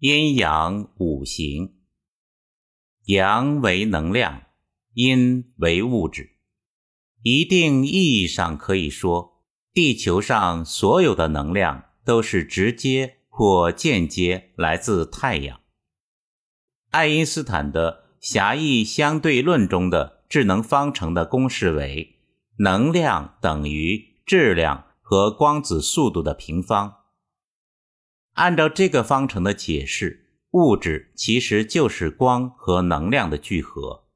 阴阳五行，阳为能量，阴为物质。一定意义上可以说，地球上所有的能量都是直接或间接来自太阳。爱因斯坦的狭义相对论中的智能方程的公式为：能量等于质量和光子速度的平方。按照这个方程的解释，物质其实就是光和能量的聚合。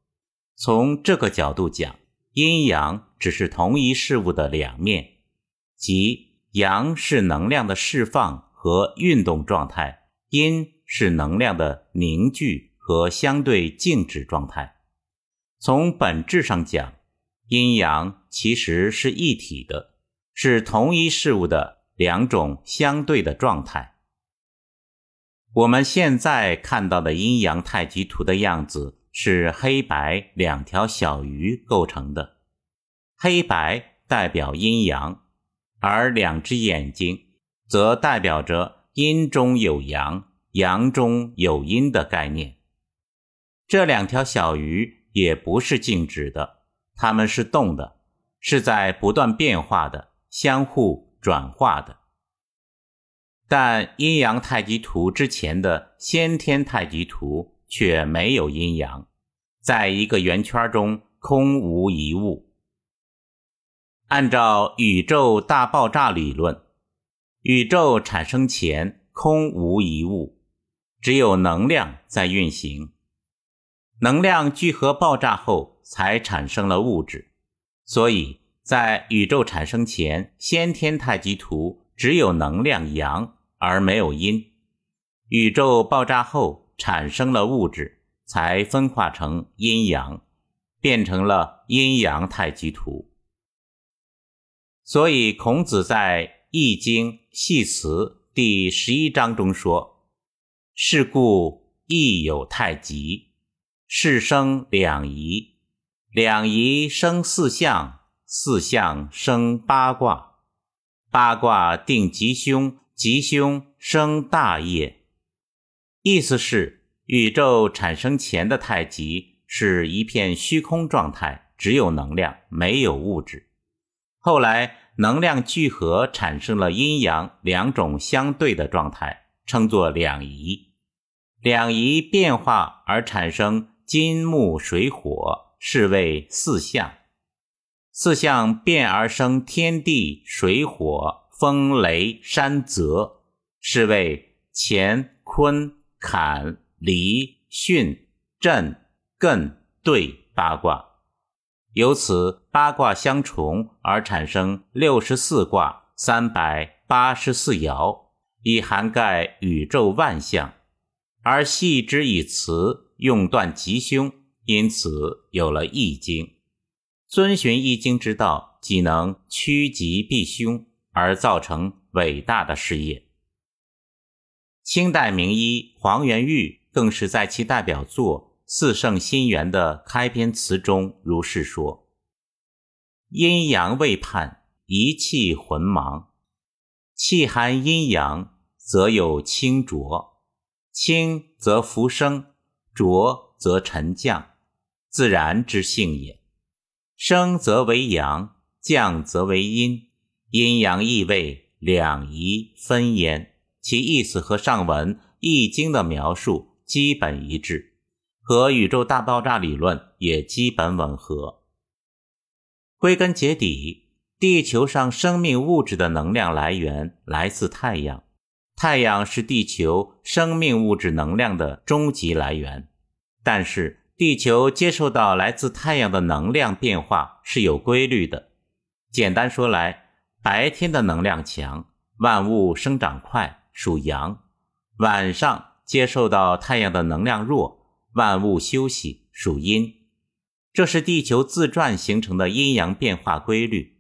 从这个角度讲，阴阳只是同一事物的两面，即阳是能量的释放和运动状态，阴是能量的凝聚和相对静止状态。从本质上讲，阴阳其实是一体的，是同一事物的两种相对的状态。我们现在看到的阴阳太极图的样子是黑白两条小鱼构成的，黑白代表阴阳，而两只眼睛则代表着阴中有阳、阳中有阴的概念。这两条小鱼也不是静止的，它们是动的，是在不断变化的、相互转化的。但阴阳太极图之前的先天太极图却没有阴阳，在一个圆圈中空无一物。按照宇宙大爆炸理论，宇宙产生前空无一物，只有能量在运行，能量聚合爆炸后才产生了物质。所以在宇宙产生前，先天太极图只有能量阳。而没有阴，宇宙爆炸后产生了物质，才分化成阴阳，变成了阴阳太极图。所以孔子在《易经·系辞》第十一章中说：“是故易有太极，是生两仪，两仪生四象，四象生八卦，八卦定吉凶。”吉凶生大业，意思是宇宙产生前的太极是一片虚空状态，只有能量，没有物质。后来能量聚合，产生了阴阳两种相对的状态，称作两仪。两仪变化而产生金木水火，是为四象。四象变而生天地水火。风雷山泽，是为乾坤坎离巽震艮兑八卦，由此八卦相重而产生六十四卦三百八十四爻，以涵盖宇宙万象，而系之以辞，用断吉凶，因此有了易经。遵循易经之道，即能趋吉避凶。而造成伟大的事业。清代名医黄元玉更是在其代表作《四圣心源》的开篇词中如是说：“阴阳未判，一气浑茫。气含阴阳，则有清浊；清则浮生，浊则沉降，自然之性也。生则为阳，降则为阴。”阴阳异位，两仪分焉，其意思和上文《易经》的描述基本一致，和宇宙大爆炸理论也基本吻合。归根结底，地球上生命物质的能量来源来自太阳，太阳是地球生命物质能量的终极来源。但是，地球接受到来自太阳的能量变化是有规律的。简单说来，白天的能量强，万物生长快，属阳；晚上接受到太阳的能量弱，万物休息，属阴。这是地球自转形成的阴阳变化规律。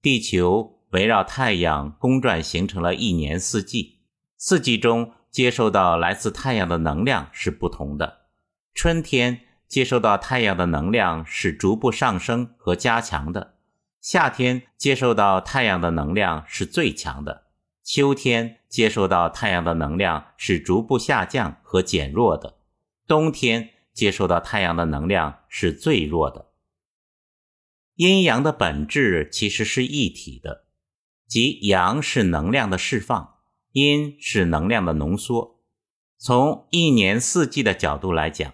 地球围绕太阳公转，形成了一年四季。四季中接受到来自太阳的能量是不同的。春天接受到太阳的能量是逐步上升和加强的。夏天接受到太阳的能量是最强的，秋天接收到太阳的能量是逐步下降和减弱的，冬天接收到太阳的能量是最弱的。阴阳的本质其实是一体的，即阳是能量的释放，阴是能量的浓缩。从一年四季的角度来讲，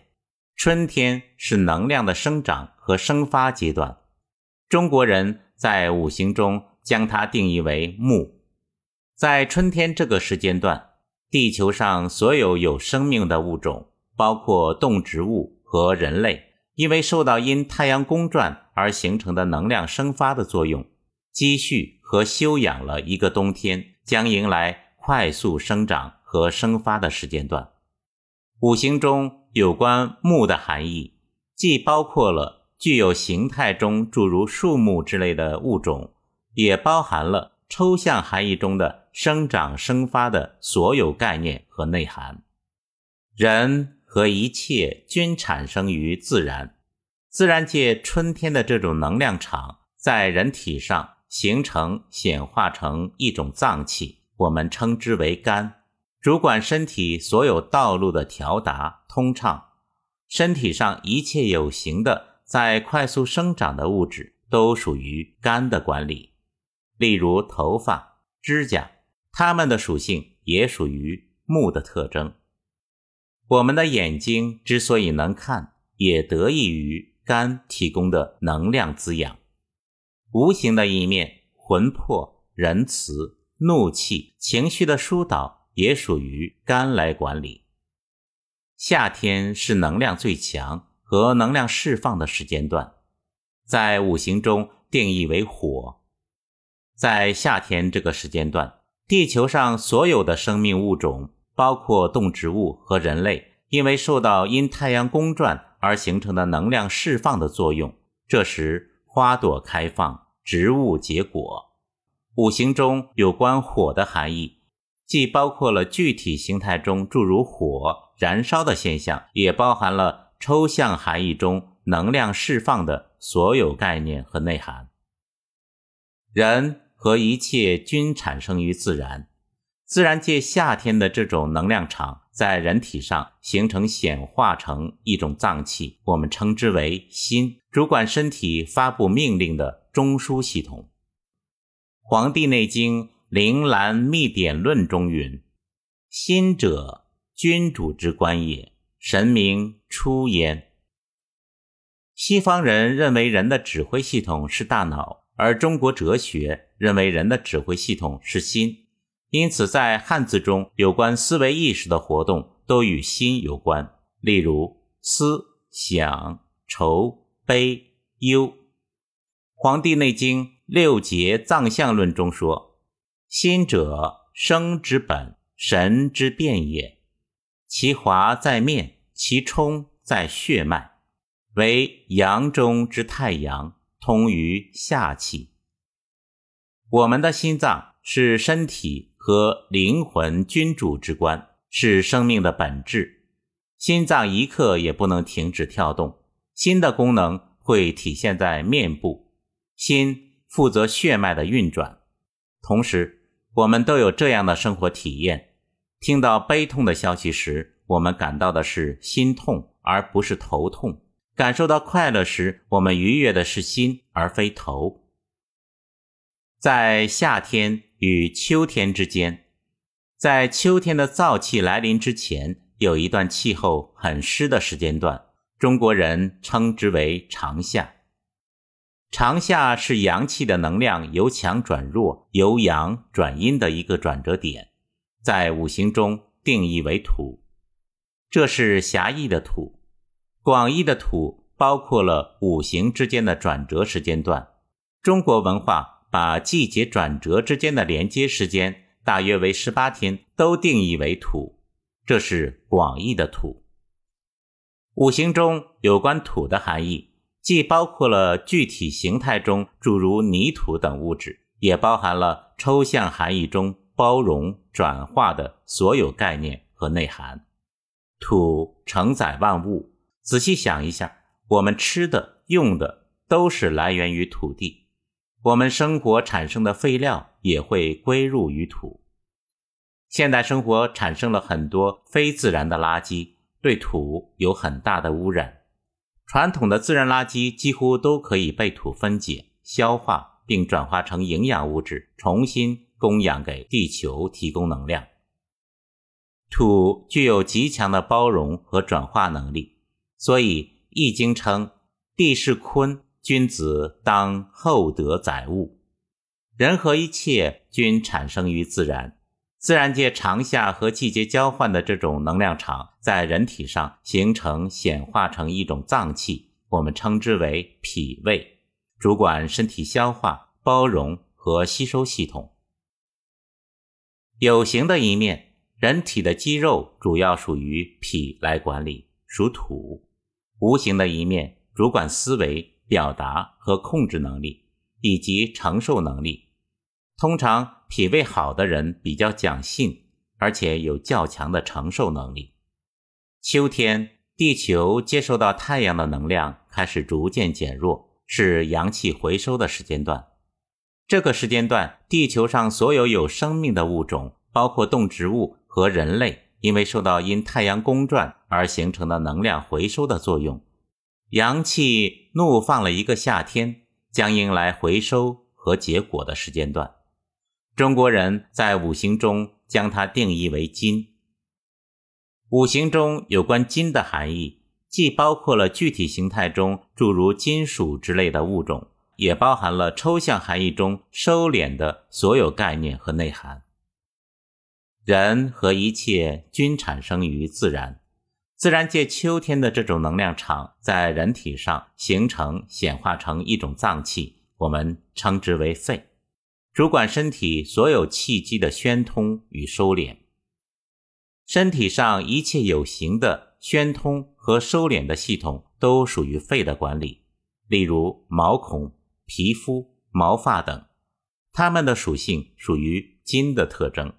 春天是能量的生长和生发阶段。中国人在五行中将它定义为木。在春天这个时间段，地球上所有有生命的物种，包括动植物和人类，因为受到因太阳公转。而形成的能量生发的作用，积蓄和休养了一个冬天，将迎来快速生长和生发的时间段。五行中有关木的含义，既包括了具有形态中诸如树木之类的物种，也包含了抽象含义中的生长生发的所有概念和内涵。人和一切均产生于自然。自然界春天的这种能量场在人体上形成显化成一种脏器，我们称之为肝，主管身体所有道路的调达通畅。身体上一切有形的在快速生长的物质都属于肝的管理，例如头发、指甲，它们的属性也属于木的特征。我们的眼睛之所以能看，也得益于。肝提供的能量滋养，无形的一面，魂魄、仁慈、怒气、情绪的疏导也属于肝来管理。夏天是能量最强和能量释放的时间段，在五行中定义为火。在夏天这个时间段，地球上所有的生命物种，包括动植物和人类，因为受到因太阳公转。而形成的能量释放的作用，这时花朵开放，植物结果。五行中有关火的含义，既包括了具体形态中诸如火燃烧的现象，也包含了抽象含义中能量释放的所有概念和内涵。人和一切均产生于自然。自然界夏天的这种能量场在人体上形成显化成一种脏器，我们称之为心，主管身体发布命令的中枢系统。《黄帝内经·铃兰秘典论》中云：“心者，君主之官也，神明出焉。”西方人认为人的指挥系统是大脑，而中国哲学认为人的指挥系统是心。因此，在汉字中有关思维意识的活动都与心有关，例如思、想、愁、悲、忧。《黄帝内经·六节藏象论》中说：“心者，生之本，神之变也。其华在面，其冲在血脉，为阳中之太阳，通于下气。”我们的心脏是身体。和灵魂君主之官是生命的本质，心脏一刻也不能停止跳动。心的功能会体现在面部，心负责血脉的运转。同时，我们都有这样的生活体验：听到悲痛的消息时，我们感到的是心痛，而不是头痛；感受到快乐时，我们愉悦的是心，而非头。在夏天。与秋天之间，在秋天的燥气来临之前，有一段气候很湿的时间段，中国人称之为长夏。长夏是阳气的能量由强转弱、由阳转阴的一个转折点，在五行中定义为土。这是狭义的土，广义的土包括了五行之间的转折时间段。中国文化。把季节转折之间的连接时间大约为十八天，都定义为土，这是广义的土。五行中有关土的含义，既包括了具体形态中诸如泥土等物质，也包含了抽象含义中包容转化的所有概念和内涵。土承载万物，仔细想一下，我们吃的、用的都是来源于土地。我们生活产生的废料也会归入于土。现代生活产生了很多非自然的垃圾，对土有很大的污染。传统的自然垃圾几乎都可以被土分解、消化，并转化成营养物质，重新供养给地球，提供能量。土具有极强的包容和转化能力，所以《易经》称：“地势坤，君子当厚德载物。”人和一切均产生于自然。自然界长夏和季节交换的这种能量场，在人体上形成显化成一种脏器，我们称之为脾胃，主管身体消化、包容和吸收系统。有形的一面，人体的肌肉主要属于脾来管理，属土；无形的一面，主管思维、表达和控制能力，以及承受能力。通常脾胃好的人比较讲性，而且有较强的承受能力。秋天，地球接受到太阳的能量开始逐渐减弱，是阳气回收的时间段。这个时间段，地球上所有有生命的物种，包括动植物和人类，因为受到因太阳公转而形成的能量回收的作用，阳气怒放了一个夏天，将迎来回收和结果的时间段。中国人在五行中将它定义为金。五行中有关金的含义，既包括了具体形态中诸如金属之类的物种，也包含了抽象含义中收敛的所有概念和内涵。人和一切均产生于自然，自然界秋天的这种能量场在人体上形成显化成一种脏器，我们称之为肺。主管身体所有气机的宣通与收敛，身体上一切有形的宣通和收敛的系统都属于肺的管理。例如毛孔、皮肤、毛发等，它们的属性属于金的特征。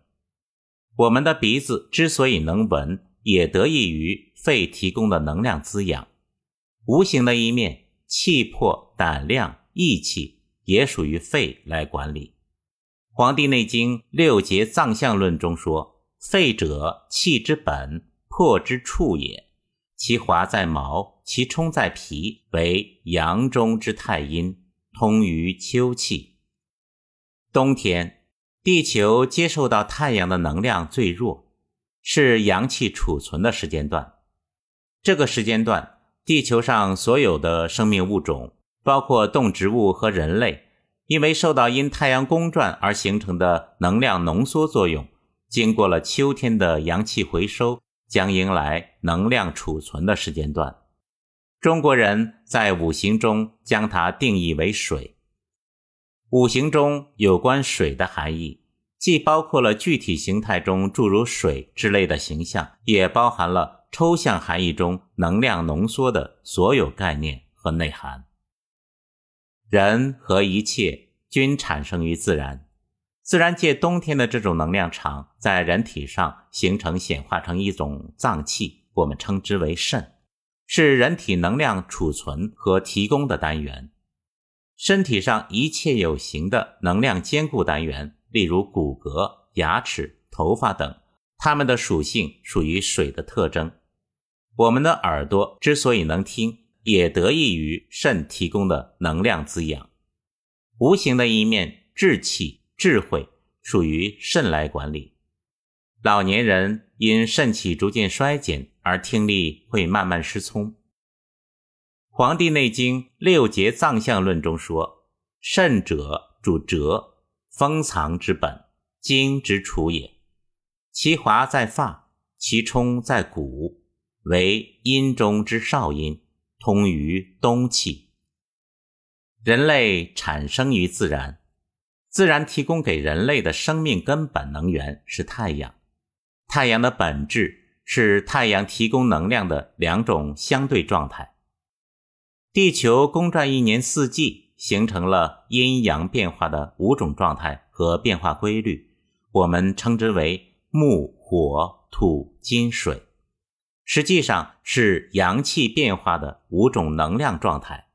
我们的鼻子之所以能闻，也得益于肺提供的能量滋养。无形的一面，气魄、胆量、义气也属于肺来管理。《黄帝内经·六节脏象论》中说：“肺者，气之本，魄之处也。其华在毛，其充在皮，为阳中之太阴，通于秋气。冬天，地球接受到太阳的能量最弱，是阳气储存的时间段。这个时间段，地球上所有的生命物种，包括动植物和人类。”因为受到因太阳公转而形成的能量浓缩作用，经过了秋天的阳气回收，将迎来能量储存的时间段。中国人在五行中将它定义为水。五行中有关水的含义，既包括了具体形态中诸如水之类的形象，也包含了抽象含义中能量浓缩的所有概念和内涵。人和一切均产生于自然，自然界冬天的这种能量场在人体上形成显化成一种脏器，我们称之为肾，是人体能量储存和提供的单元。身体上一切有形的能量坚固单元，例如骨骼、牙齿、头发等，它们的属性属于水的特征。我们的耳朵之所以能听。也得益于肾提供的能量滋养。无形的一面，志气、智慧属于肾来管理。老年人因肾气逐渐衰减而听力会慢慢失聪。《黄帝内经·六节脏象论》中说：“肾者主折，封藏之本，精之处也。其华在发，其充在骨，为阴中之少阴。”通于冬气，人类产生于自然，自然提供给人类的生命根本能源是太阳。太阳的本质是太阳提供能量的两种相对状态。地球公转一年四季，形成了阴阳变化的五种状态和变化规律，我们称之为木、火、土、金、水。实际上是阳气变化的五种能量状态。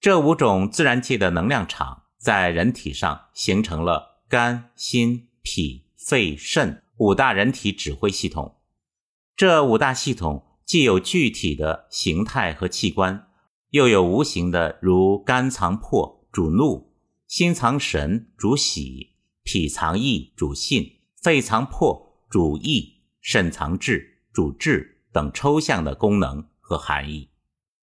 这五种自然界的能量场在人体上形成了肝、心、脾、肺、肾五大人体指挥系统。这五大系统既有具体的形态和器官，又有无形的，如肝藏魄主怒，心藏神主喜，脾藏意主信，肺藏魄主意，肾藏志主治等抽象的功能和含义。